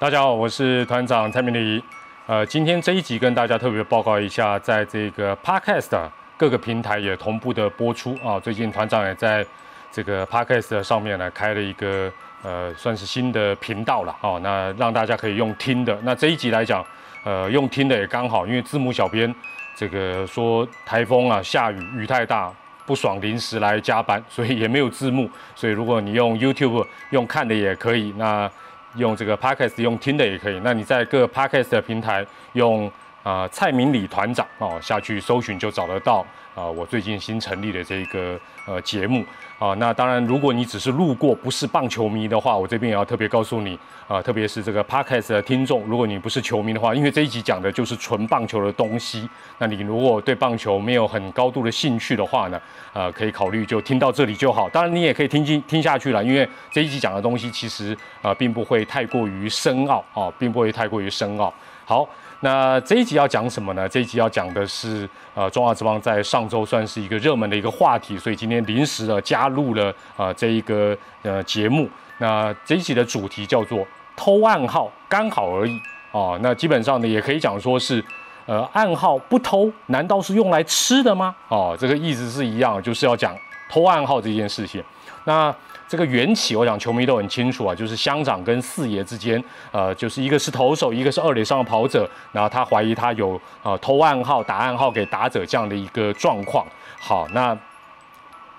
大家好，我是团长蔡明礼。呃，今天这一集跟大家特别报告一下，在这个 Podcast 各个平台也同步的播出啊。最近团长也在这个 Podcast 上面呢开了一个呃，算是新的频道了啊。那让大家可以用听的。那这一集来讲，呃，用听的也刚好，因为字幕小编这个说台风啊、下雨、雨太大，不爽临时来加班，所以也没有字幕。所以如果你用 YouTube 用看的也可以。那用这个 podcast 用听的也可以，那你在各 podcast 的平台用啊蔡明礼团长哦下去搜寻就找得到啊我最近新成立的这个呃节目。啊那当然如果你只是路过不是棒球迷的话，我这边也要特别告诉你啊特别是这个 podcast 的听众，如果你不是球迷的话，因为这一集讲的就是纯棒球的东西，那你如果对棒球没有很高度的兴趣的话呢，呃可以考虑就听到这里就好，当然你也可以听进听下去了，因为这一集讲的东西其实啊并不会太过于深奥啊，并不会太过于深奥。好。那这一集要讲什么呢？这一集要讲的是，呃，中华之邦在上周算是一个热门的一个话题，所以今天临时的加入了呃这一个呃节目。那这一集的主题叫做偷暗号，刚好而已哦。那基本上呢，也可以讲说是，呃，暗号不偷，难道是用来吃的吗？哦，这个意思是一样，就是要讲偷暗号这件事情。那这个缘起，我想球迷都很清楚啊，就是乡长跟四爷之间，呃，就是一个是投手，一个是二垒上的跑者，然后他怀疑他有呃偷暗号、打暗号给打者这样的一个状况。好，那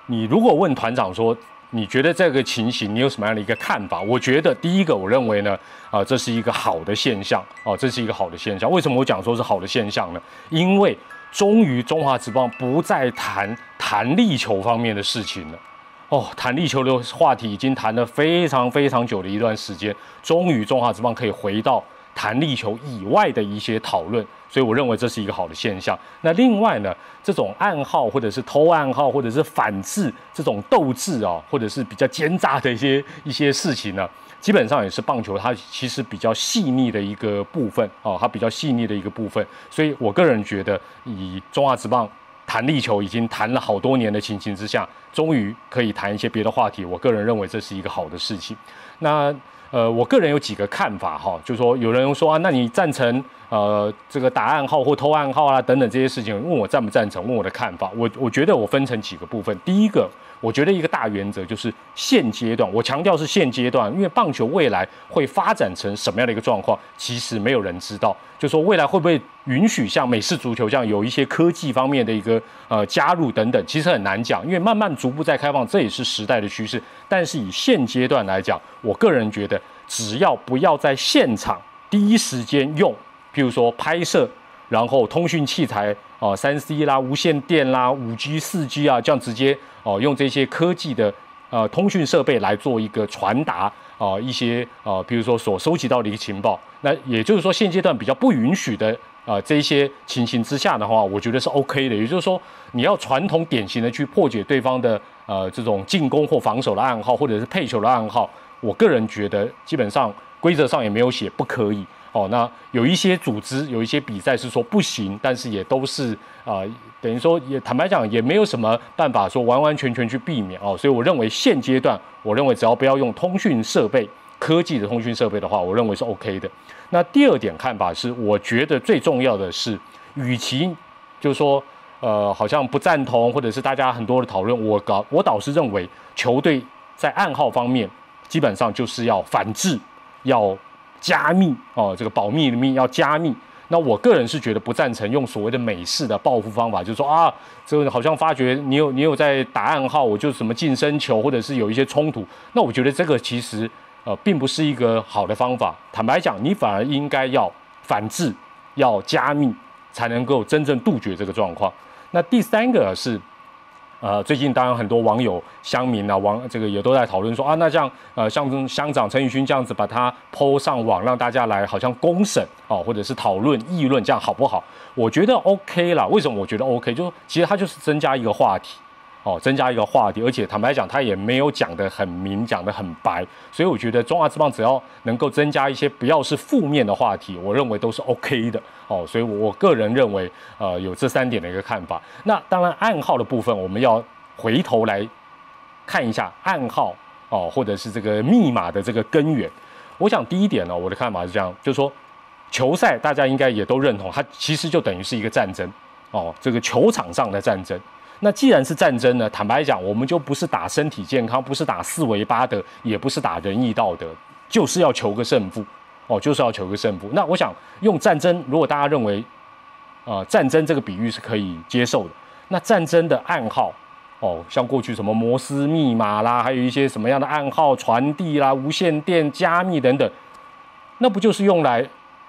你如果问团长说，你觉得这个情形你有什么样的一个看法？我觉得第一个，我认为呢，啊，这是一个好的现象哦，这是一个好的现象。为什么我讲说是好的现象呢？因为终于中华职棒不再谈弹力球方面的事情了。哦，弹力球的话题已经谈了非常非常久的一段时间，终于中华职棒可以回到弹力球以外的一些讨论，所以我认为这是一个好的现象。那另外呢，这种暗号或者是偷暗号或者是反制这种斗志啊，或者是比较奸诈的一些一些事情呢，基本上也是棒球它其实比较细腻的一个部分哦，它比较细腻的一个部分。所以我个人觉得，以中华职棒。弹力球已经谈了好多年的情形之下，终于可以谈一些别的话题。我个人认为这是一个好的事情。那呃，我个人有几个看法哈，就说有人说啊，那你赞成呃这个打暗号或偷暗号啊等等这些事情，问我赞不赞成？问我的看法。我我觉得我分成几个部分。第一个。我觉得一个大原则就是现阶段，我强调是现阶段，因为棒球未来会发展成什么样的一个状况，其实没有人知道。就说未来会不会允许像美式足球这样有一些科技方面的一个呃加入等等，其实很难讲，因为慢慢逐步在开放，这也是时代的趋势。但是以现阶段来讲，我个人觉得，只要不要在现场第一时间用，譬如说拍摄。然后通讯器材啊，三 C 啦、无线电啦、五 G、四 G 啊，这样直接哦用这些科技的呃通讯设备来做一个传达啊一些啊，比如说所收集到的一个情报。那也就是说，现阶段比较不允许的啊这些情形之下的话，我觉得是 OK 的。也就是说，你要传统典型的去破解对方的呃这种进攻或防守的暗号，或者是配球的暗号，我个人觉得基本上规则上也没有写不可以。哦，那有一些组织有一些比赛是说不行，但是也都是啊，等于说也坦白讲也没有什么办法说完完全全去避免哦，所以我认为现阶段，我认为只要不要用通讯设备、科技的通讯设备的话，我认为是 OK 的。那第二点看法是，我觉得最重要的是，与其就是说呃好像不赞同，或者是大家很多的讨论，我搞我倒是认为球队在暗号方面基本上就是要反制，要。加密哦，这个保密的密要加密。那我个人是觉得不赞成用所谓的美式的报复方法，就是说啊，这个好像发觉你有你有在打暗号，我就什么近身球，或者是有一些冲突。那我觉得这个其实呃并不是一个好的方法。坦白讲，你反而应该要反制，要加密，才能够真正杜绝这个状况。那第三个是。呃，最近当然很多网友、乡民啊，网这个也都在讨论说啊，那这样呃，像乡长陈宇勋这样子把它抛上网，让大家来好像公审哦，或者是讨论议论，这样好不好？我觉得 OK 啦。为什么我觉得 OK？就其实它就是增加一个话题。哦，增加一个话题，而且坦白讲，他也没有讲得很明，讲得很白，所以我觉得中华之棒只要能够增加一些不要是负面的话题，我认为都是 OK 的。哦，所以我个人认为，呃，有这三点的一个看法。那当然，暗号的部分，我们要回头来看一下暗号哦，或者是这个密码的这个根源。我想第一点呢，我的看法是这样，就是说球赛大家应该也都认同，它其实就等于是一个战争哦，这个球场上的战争。那既然是战争呢，坦白讲，我们就不是打身体健康，不是打四维八德，也不是打仁义道德，就是要求个胜负哦，就是要求个胜负。那我想用战争，如果大家认为啊战争这个比喻是可以接受的，那战争的暗号哦，像过去什么摩斯密码啦，还有一些什么样的暗号传递啦、无线电加密等等，那不就是用来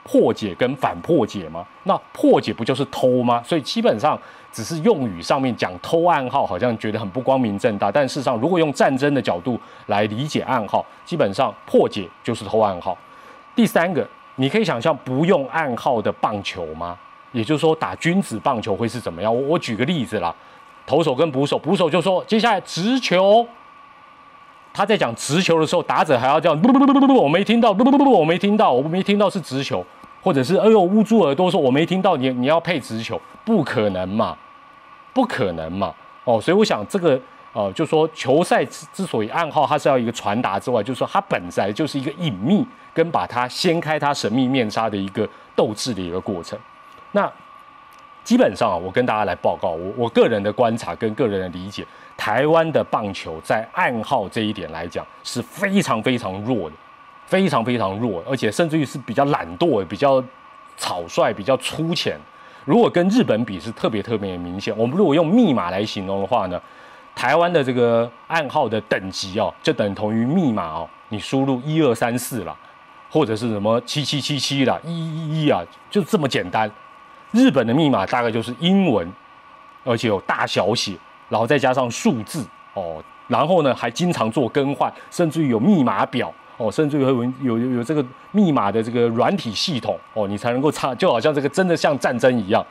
破解跟反破解吗？那破解不就是偷吗？所以基本上。只是用语上面讲偷暗号，好像觉得很不光明正大。但事实上，如果用战争的角度来理解暗号，基本上破解就是偷暗号。第三个，你可以想象不用暗号的棒球吗？也就是说，打君子棒球会是怎么样？我我举个例子啦，投手跟捕手，捕手就说接下来直球。他在讲直球的时候，打者还要这样，不不不不不，我没听到，不不不不，我没听到，我没听到是直球。或者是哎呦捂住耳朵说我没听到你你要配直球不可能嘛，不可能嘛哦，所以我想这个呃就说球赛之之所以暗号它是要一个传达之外，就是说它本来就是一个隐秘跟把它掀开它神秘面纱的一个斗志的一个过程。那基本上啊，我跟大家来报告我我个人的观察跟个人的理解，台湾的棒球在暗号这一点来讲是非常非常弱的。非常非常弱，而且甚至于是比较懒惰、比较草率、比较粗浅。如果跟日本比，是特别特别明显。我们如果用密码来形容的话呢，台湾的这个暗号的等级哦，就等同于密码哦。你输入一二三四啦，或者是什么七七七七啦，一一一啊，就这么简单。日本的密码大概就是英文，而且有大小写，然后再加上数字哦，然后呢还经常做更换，甚至于有密码表。哦，甚至于有有有这个密码的这个软体系统哦，你才能够插，就好像这个真的像战争一样。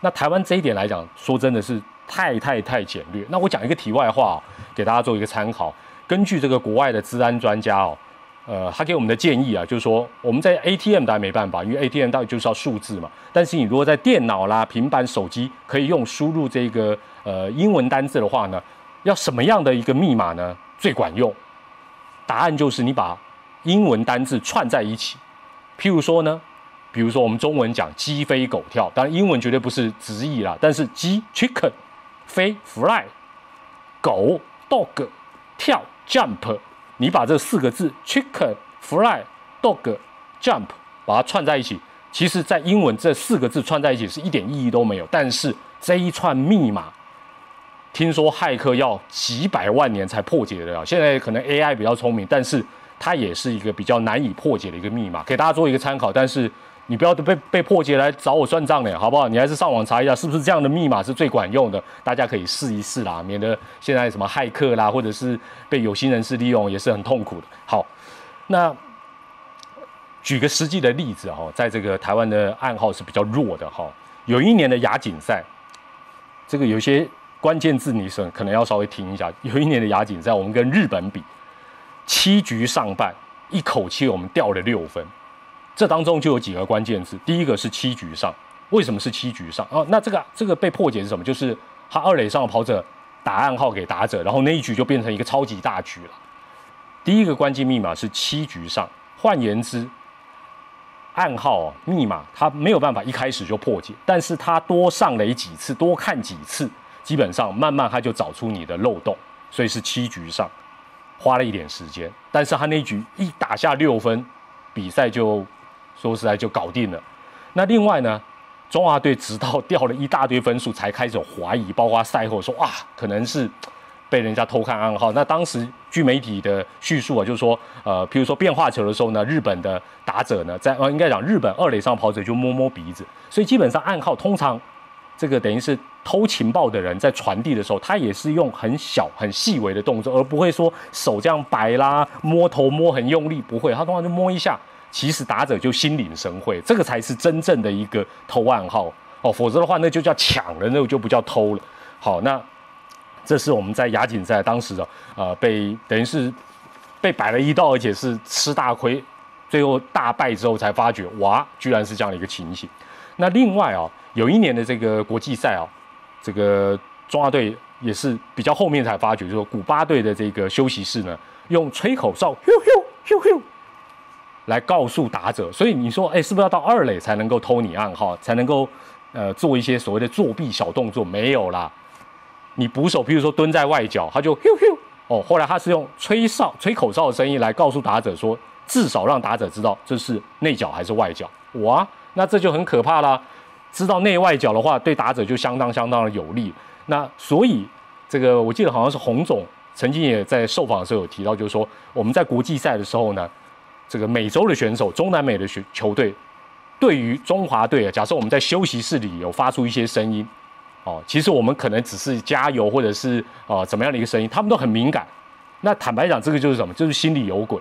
那台湾这一点来讲，说真的是太太太简略。那我讲一个题外话，给大家做一个参考。根据这个国外的治安专家哦，呃，他给我们的建议啊，就是说我们在 ATM 当然没办法，因为 ATM 到底就是要数字嘛。但是你如果在电脑啦、平板、手机可以用输入这个呃英文单字的话呢，要什么样的一个密码呢最管用？答案就是你把。英文单字串在一起，譬如说呢，比如说我们中文讲鸡飞狗跳，当然英文绝对不是直译啦。但是鸡 chicken，飞 fly，狗 dog，跳 jump，你把这四个字 chicken fly dog jump 把它串在一起，其实在英文这四个字串在一起是一点意义都没有。但是这一串密码，听说骇客要几百万年才破解得了。现在可能 AI 比较聪明，但是。它也是一个比较难以破解的一个密码，给大家做一个参考。但是你不要被被破解来找我算账呢，好不好？你还是上网查一下，是不是这样的密码是最管用的？大家可以试一试啦，免得现在什么骇客啦，或者是被有心人士利用，也是很痛苦的。好，那举个实际的例子哈，在这个台湾的暗号是比较弱的哈。有一年的亚锦赛，这个有些关键字你可能要稍微听一下。有一年的亚锦赛，我们跟日本比。七局上半，一口气我们掉了六分，这当中就有几个关键字。第一个是七局上，为什么是七局上？哦，那这个这个被破解是什么？就是他二垒上的跑者打暗号给打者，然后那一局就变成一个超级大局了。第一个关键密码是七局上，换言之，暗号密码它没有办法一开始就破解，但是它多上垒几次，多看几次，基本上慢慢它就找出你的漏洞，所以是七局上。花了一点时间，但是他那局一打下六分，比赛就说实在就搞定了。那另外呢，中华队直到掉了一大堆分数才开始怀疑，包括赛后说啊，可能是被人家偷看暗号。那当时据媒体的叙述啊，就是说，呃，譬如说变化球的时候呢，日本的打者呢，在呃应该讲日本二垒上跑者就摸摸鼻子，所以基本上暗号通常。这个等于是偷情报的人在传递的时候，他也是用很小很细微的动作，而不会说手这样摆啦、摸头摸很用力，不会，他通常就摸一下，其实打者就心领神会，这个才是真正的一个偷暗号哦，否则的话那就叫抢了，那就不叫偷了。好，那这是我们在亚锦赛当时的呃被等于是被摆了一道，而且是吃大亏，最后大败之后才发觉，哇，居然是这样的一个情形。那另外啊。有一年的这个国际赛啊，这个中华队也是比较后面才发觉，就说古巴队的这个休息室呢，用吹口哨，咻咻咻咻，来告诉打者。所以你说，哎，是不是要到二垒才能够偷你暗号，才能够呃做一些所谓的作弊小动作？没有啦，你捕手，譬如说蹲在外角，他就咻咻哦，后来他是用吹哨、吹口哨的声音来告诉打者说，至少让打者知道这是内角还是外角。哇，那这就很可怕啦。知道内外角的话，对打者就相当相当的有利。那所以这个我记得好像是洪总曾经也在受访的时候有提到，就是说我们在国际赛的时候呢，这个美洲的选手、中南美的选球队，对于中华队啊，假设我们在休息室里有发出一些声音，哦，其实我们可能只是加油或者是啊怎么样的一个声音，他们都很敏感。那坦白讲，这个就是什么？就是心里有鬼，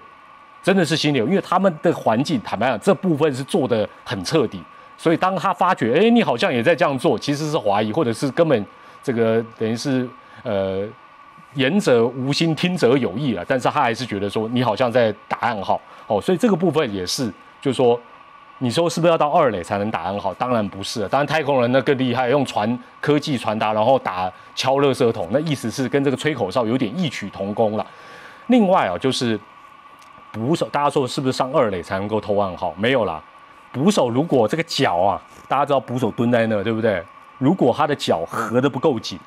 真的是心里有，因为他们的环境，坦白讲，这部分是做的很彻底。所以当他发觉，哎，你好像也在这样做，其实是怀疑，或者是根本这个等于是呃言者无心，听者有意啊。但是他还是觉得说你好像在打暗号哦，所以这个部分也是，就是说，你说是不是要到二垒才能打暗号？当然不是，当然太空人那更厉害，用传科技传达，然后打敲垃圾桶，那意思是跟这个吹口哨有点异曲同工了。另外啊，就是捕手，大家说是不是上二垒才能够偷暗号？没有啦。捕手如果这个脚啊，大家知道捕手蹲在那，对不对？如果他的脚合的不够紧，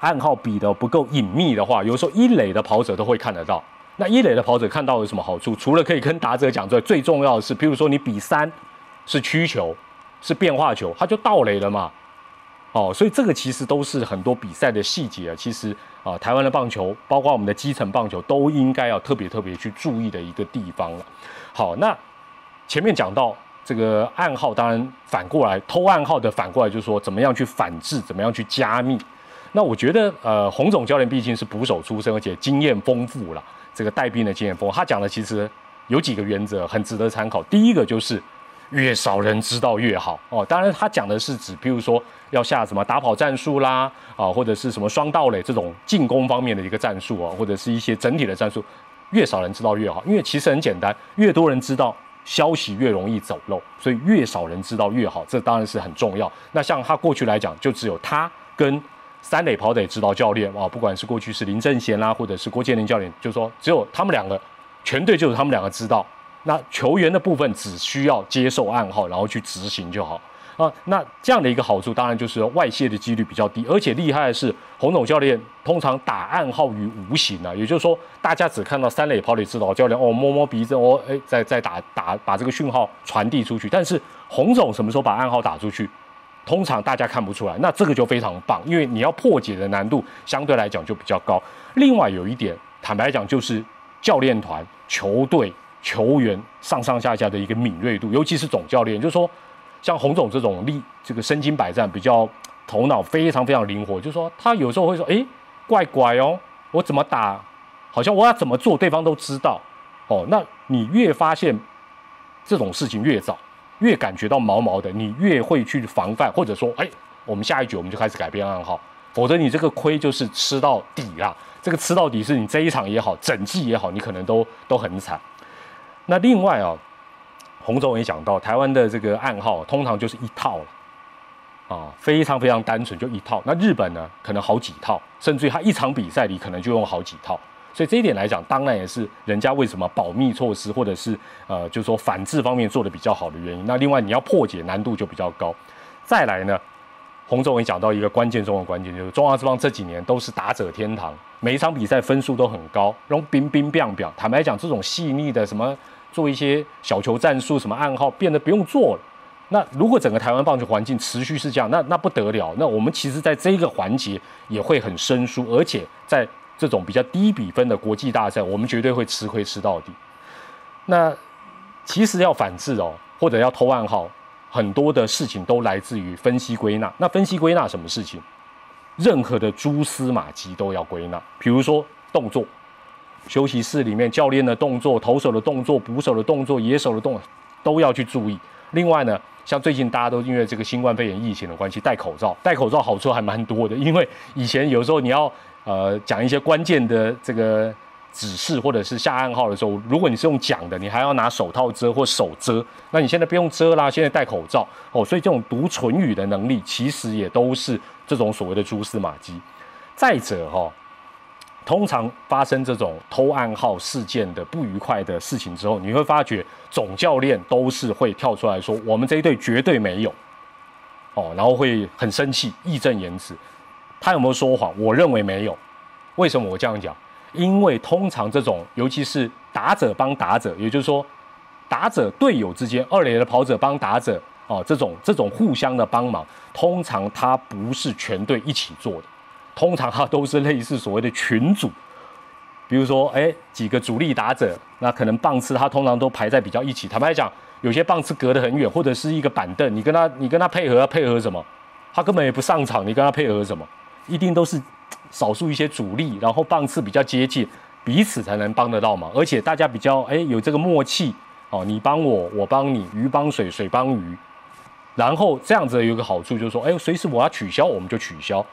暗号比的不够隐秘的话，有时候一垒的跑者都会看得到。那一垒的跑者看到有什么好处？除了可以跟打者讲之外，最重要的是，譬如说你比三是曲球，是变化球，他就到垒了嘛。哦，所以这个其实都是很多比赛的细节啊。其实啊，台湾的棒球，包括我们的基层棒球，都应该要特别特别去注意的一个地方了。好，那。前面讲到这个暗号，当然反过来偷暗号的反过来就是说，怎么样去反制，怎么样去加密。那我觉得，呃，洪总教练毕竟是捕手出身，而且经验丰富了，这个带兵的经验丰富。他讲的其实有几个原则，很值得参考。第一个就是越少人知道越好哦。当然，他讲的是指，比如说要下什么打跑战术啦，啊，或者是什么双道垒这种进攻方面的一个战术啊，或者是一些整体的战术，越少人知道越好。因为其实很简单，越多人知道。消息越容易走漏，所以越少人知道越好，这当然是很重要。那像他过去来讲，就只有他跟三垒跑垒指导教练啊，不管是过去是林正贤啦，或者是郭建林教练，就说只有他们两个，全队就是他们两个知道。那球员的部分只需要接受暗号，然后去执行就好。啊，那这样的一个好处，当然就是外泄的几率比较低，而且厉害的是，洪总教练通常打暗号于无形啊，也就是说，大家只看到三垒跑垒指导教练哦摸摸鼻子哦，哎，再再打打把这个讯号传递出去，但是洪总什么时候把暗号打出去，通常大家看不出来，那这个就非常棒，因为你要破解的难度相对来讲就比较高。另外有一点，坦白讲就是教练团、球队、球员上上下下的一个敏锐度，尤其是总教练，就是说。像洪总这种力，这个身经百战，比较头脑非常非常灵活，就是说他有时候会说，哎，怪怪哦，我怎么打，好像我要怎么做，对方都知道，哦，那你越发现这种事情越早，越感觉到毛毛的，你越会去防范，或者说，哎，我们下一局我们就开始改变暗号，否则你这个亏就是吃到底啦，这个吃到底是你这一场也好，整季也好，你可能都都很惨。那另外啊。洪总也讲到，台湾的这个暗号通常就是一套了，啊，非常非常单纯，就一套。那日本呢，可能好几套，甚至于他一场比赛里可能就用好几套。所以这一点来讲，当然也是人家为什么保密措施或者是呃，就是说反制方面做的比较好的原因。那另外你要破解难度就比较高。再来呢，洪总也讲到一个关键中的关键，就是中华之邦这几年都是打者天堂，每一场比赛分数都很高，然后冰冰冰表。坦白讲，这种细腻的什么。做一些小球战术，什么暗号变得不用做了。那如果整个台湾棒球环境持续是这样，那那不得了。那我们其实在这个环节也会很生疏，而且在这种比较低比分的国际大赛，我们绝对会吃亏吃到底。那其实要反制哦，或者要偷暗号，很多的事情都来自于分析归纳。那分析归纳什么事情？任何的蛛丝马迹都要归纳，比如说动作。休息室里面，教练的动作、投手的动作、捕手的动作、野手的动作，都要去注意。另外呢，像最近大家都因为这个新冠肺炎疫情的关系戴口罩，戴口罩好处还蛮多的。因为以前有时候你要呃讲一些关键的这个指示或者是下暗号的时候，如果你是用讲的，你还要拿手套遮或手遮。那你现在不用遮啦，现在戴口罩哦，所以这种读唇语的能力其实也都是这种所谓的蛛丝马迹。再者哈。通常发生这种偷暗号事件的不愉快的事情之后，你会发觉总教练都是会跳出来说：“我们这一队绝对没有。”哦，然后会很生气，义正言辞。他有没有说谎？我认为没有。为什么我这样讲？因为通常这种，尤其是打者帮打者，也就是说，打者队友之间，二垒的跑者帮打者，哦，这种这种互相的帮忙，通常他不是全队一起做的，通常哈都是类似所谓的群组。比如说，哎，几个主力打者，那可能棒次他通常都排在比较一起。坦白讲。有些棒次隔得很远，或者是一个板凳，你跟他你跟他配合要配合什么？他根本也不上场，你跟他配合什么？一定都是少数一些主力，然后棒次比较接近，彼此才能帮得到嘛，而且大家比较哎有这个默契哦，你帮我，我帮你，鱼帮水，水帮鱼，然后这样子有个好处就是说，哎，随时我要取消我们就取消，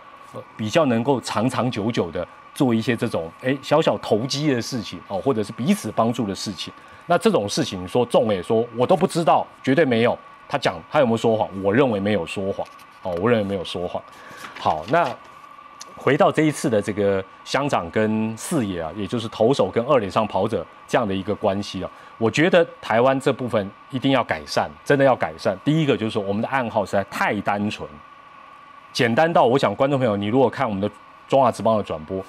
比较能够长长久久的做一些这种哎小小投机的事情哦，或者是彼此帮助的事情。那这种事情说中也说我都不知道，绝对没有。他讲他有没有说谎？我认为没有说谎。哦，我认为没有说谎。好，那回到这一次的这个乡长跟四野啊，也就是投手跟二垒上跑者这样的一个关系啊，我觉得台湾这部分一定要改善，真的要改善。第一个就是说我们的暗号实在太单纯，简单到我想观众朋友，你如果看我们的中华职棒的转播，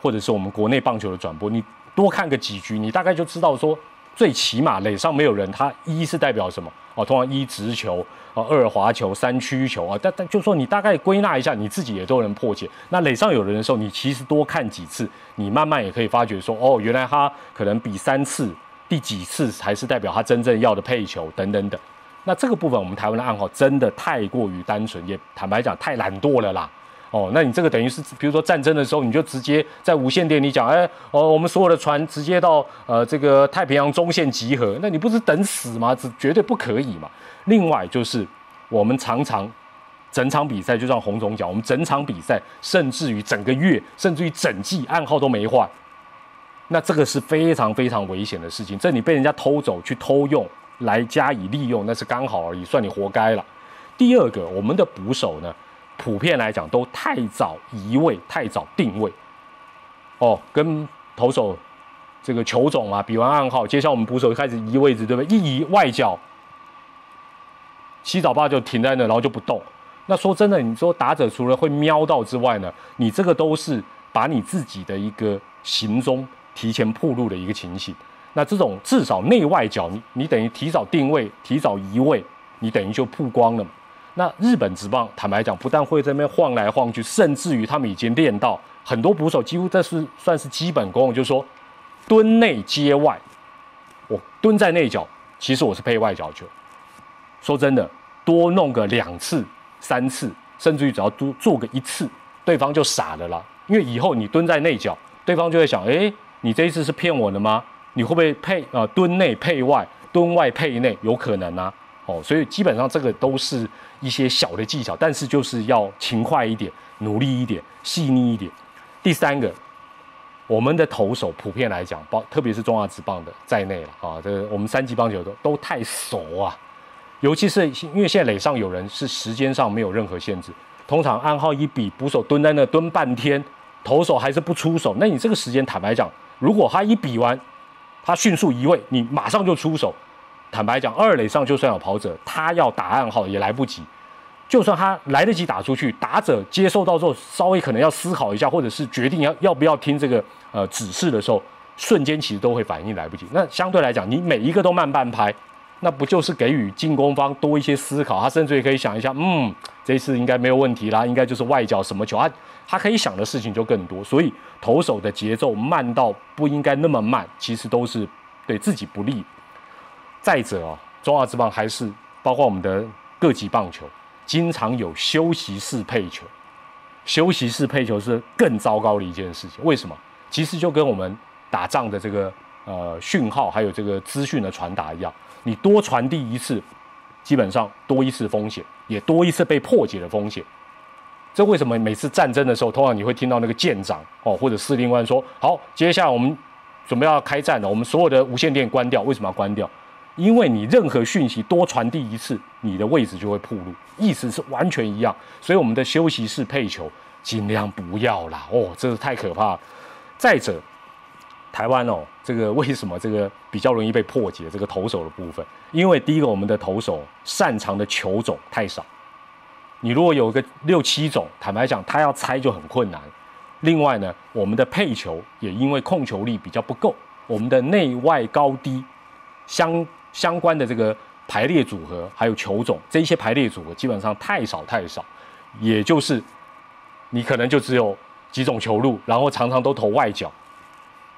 或者是我们国内棒球的转播，你多看个几局，你大概就知道说。最起码垒上没有人，他一是代表什么？哦，通常一直球，哦二滑球，三曲球啊。但但就说你大概归纳一下，你自己也都能破解。那垒上有人的时候，你其实多看几次，你慢慢也可以发觉说，哦，原来他可能比三次，第几次才是代表他真正要的配球等等等。那这个部分，我们台湾的暗号真的太过于单纯，也坦白讲太懒惰了啦。哦，那你这个等于是，比如说战争的时候，你就直接在无线电里讲，哎，哦，我们所有的船直接到呃这个太平洋中线集合，那你不是等死吗？这绝对不可以嘛。另外就是我们常常整场比赛，就像洪总讲，我们整场比赛，甚至于整个月，甚至于整季暗号都没换，那这个是非常非常危险的事情。这你被人家偷走去偷用来加以利用，那是刚好而已，算你活该了。第二个，我们的捕手呢？普遍来讲都太早移位，太早定位，哦，跟投手这个球种啊，比完暗号，接下来我们捕手就开始移位置，对不对？一移外角，七早八就停在那，然后就不动。那说真的，你说打者除了会瞄到之外呢，你这个都是把你自己的一个行踪提前铺路的一个情形。那这种至少内外角，你你等于提早定位，提早移位，你等于就曝光了。那日本职棒，坦白讲，不但会在那边晃来晃去，甚至于他们已经练到很多捕手几乎这是算是基本功，就是说蹲内接外，我蹲在内角，其实我是配外角球。说真的，多弄个两次、三次，甚至于只要多做个一次，对方就傻了啦。因为以后你蹲在内角，对方就会想：哎，你这一次是骗我的吗？你会不会配啊？蹲内配外，蹲外配内，有可能啊。哦，所以基本上这个都是一些小的技巧，但是就是要勤快一点、努力一点、细腻一点。第三个，我们的投手普遍来讲，包特别是中华职棒的在内了啊，这个我们三级棒球都都太熟啊，尤其是因为现在垒上有人是时间上没有任何限制，通常暗号一比，捕手蹲在那蹲半天，投手还是不出手，那你这个时间坦白讲，如果他一比完，他迅速移位，你马上就出手。坦白讲，二垒上就算有跑者，他要打暗号也来不及。就算他来得及打出去，打者接受到之后，稍微可能要思考一下，或者是决定要要不要听这个呃指示的时候，瞬间其实都会反应来不及。那相对来讲，你每一个都慢半拍，那不就是给予进攻方多一些思考？他甚至也可以想一下，嗯，这一次应该没有问题啦，应该就是外角什么球，他他可以想的事情就更多。所以投手的节奏慢到不应该那么慢，其实都是对自己不利。再者哦，中华之棒还是包括我们的各级棒球，经常有休息室配球。休息室配球是更糟糕的一件事情。为什么？其实就跟我们打仗的这个呃讯号，还有这个资讯的传达一样，你多传递一次，基本上多一次风险，也多一次被破解的风险。这为什么每次战争的时候，通常你会听到那个舰长哦或者司令官说：“好，接下来我们准备要开战了，我们所有的无线电关掉。”为什么要关掉？因为你任何讯息多传递一次，你的位置就会暴露，意思是完全一样。所以我们的休息室配球尽量不要啦。哦，这是太可怕。再者，台湾哦，这个为什么这个比较容易被破解？这个投手的部分，因为第一个，我们的投手擅长的球种太少。你如果有个六七种，坦白讲，他要猜就很困难。另外呢，我们的配球也因为控球力比较不够，我们的内外高低相 相关的这个排列组合，还有球种这一些排列组合基本上太少太少，也就是你可能就只有几种球路，然后常常都投外角。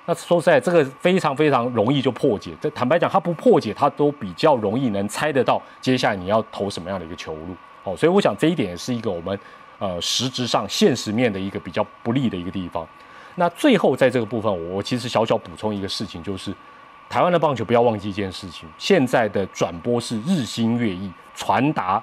那说实在，这个非常非常容易就破解。这坦白讲，它不破解，它都比较容易能猜得到接下来你要投什么样的一个球路。哦，所以我想这一点也是一个我们呃实质上现实面的一个比较不利的一个地方。那最后在这个部分，我其实小小补充一个事情，就是台湾的棒球不要忘记一件事情：现在的转播是日新月异，传达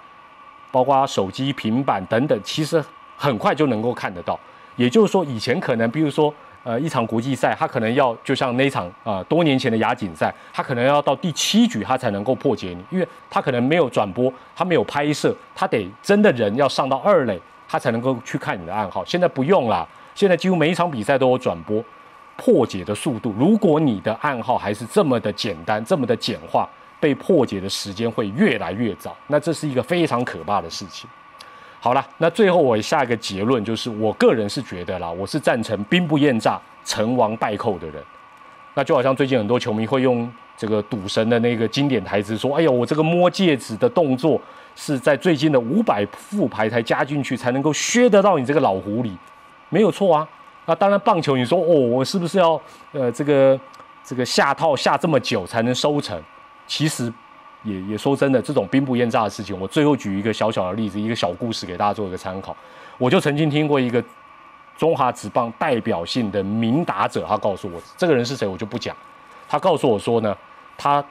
包括手机、平板等等，其实很快就能够看得到。也就是说，以前可能比如说。呃，一场国际赛，他可能要就像那场啊，多年前的亚锦赛，他可能要到第七局他才能够破解你，因为他可能没有转播，他没有拍摄，他得真的人要上到二垒，他才能够去看你的暗号。现在不用了，现在几乎每一场比赛都有转播，破解的速度，如果你的暗号还是这么的简单，这么的简化，被破解的时间会越来越早，那这是一个非常可怕的事情。好了，那最后我下一个结论就是，我个人是觉得啦，我是赞成兵不厌诈、成王败寇的人。那就好像最近很多球迷会用这个赌神的那个经典台词说：“哎呦，我这个摸戒指的动作是在最近的五百副牌才加进去，才能够削得到你这个老狐狸。”没有错啊。那当然，棒球你说哦，我是不是要呃这个这个下套下这么久才能收成？其实。也也说真的，这种兵不厌诈的事情，我最后举一个小小的例子，一个小故事给大家做一个参考。我就曾经听过一个中华职棒代表性的名打者，他告诉我，这个人是谁我就不讲。他告诉我说呢，他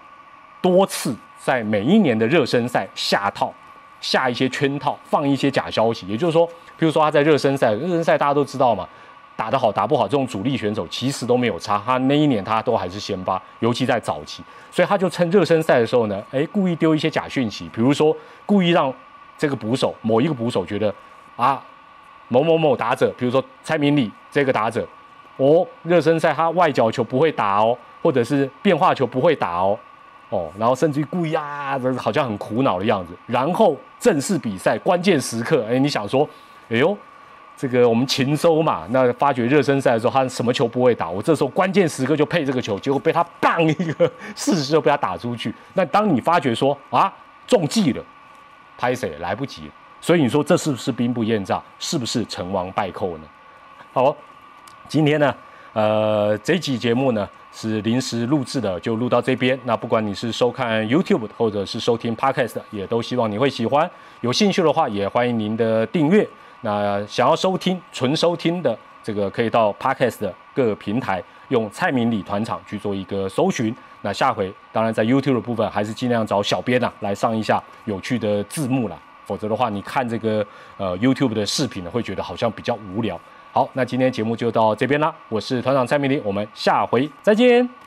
多次在每一年的热身赛下套，下一些圈套，放一些假消息。也就是说，比如说他在热身赛，热身赛大家都知道嘛。打得好打不好，这种主力选手其实都没有差。他那一年他都还是先发，尤其在早期，所以他就趁热身赛的时候呢，哎，故意丢一些假讯息，比如说故意让这个捕手某一个捕手觉得啊，某某某打者，比如说蔡明礼这个打者，哦，热身赛他外角球不会打哦，或者是变化球不会打哦，哦，然后甚至于故意啊，好像很苦恼的样子。然后正式比赛关键时刻，哎，你想说，哎呦。这个我们勤收嘛，那发觉热身赛的时候他什么球不会打，我这时候关键时刻就配这个球，结果被他棒一个四十就被他打出去。那当你发觉说啊中计了，拍谁来不及，所以你说这是不是兵不厌诈，是不是成王败寇呢？好，今天呢，呃，这期节目呢是临时录制的，就录到这边。那不管你是收看 YouTube 或者是收听 Podcast，也都希望你会喜欢。有兴趣的话，也欢迎您的订阅。那想要收听纯收听的这个，可以到 Podcast 的各个平台用蔡明礼团场去做一个搜寻。那下回当然在 YouTube 的部分，还是尽量找小编呐来上一下有趣的字幕啦，否则的话，你看这个呃 YouTube 的视频呢，会觉得好像比较无聊。好，那今天节目就到这边啦，我是团长蔡明礼，我们下回再见。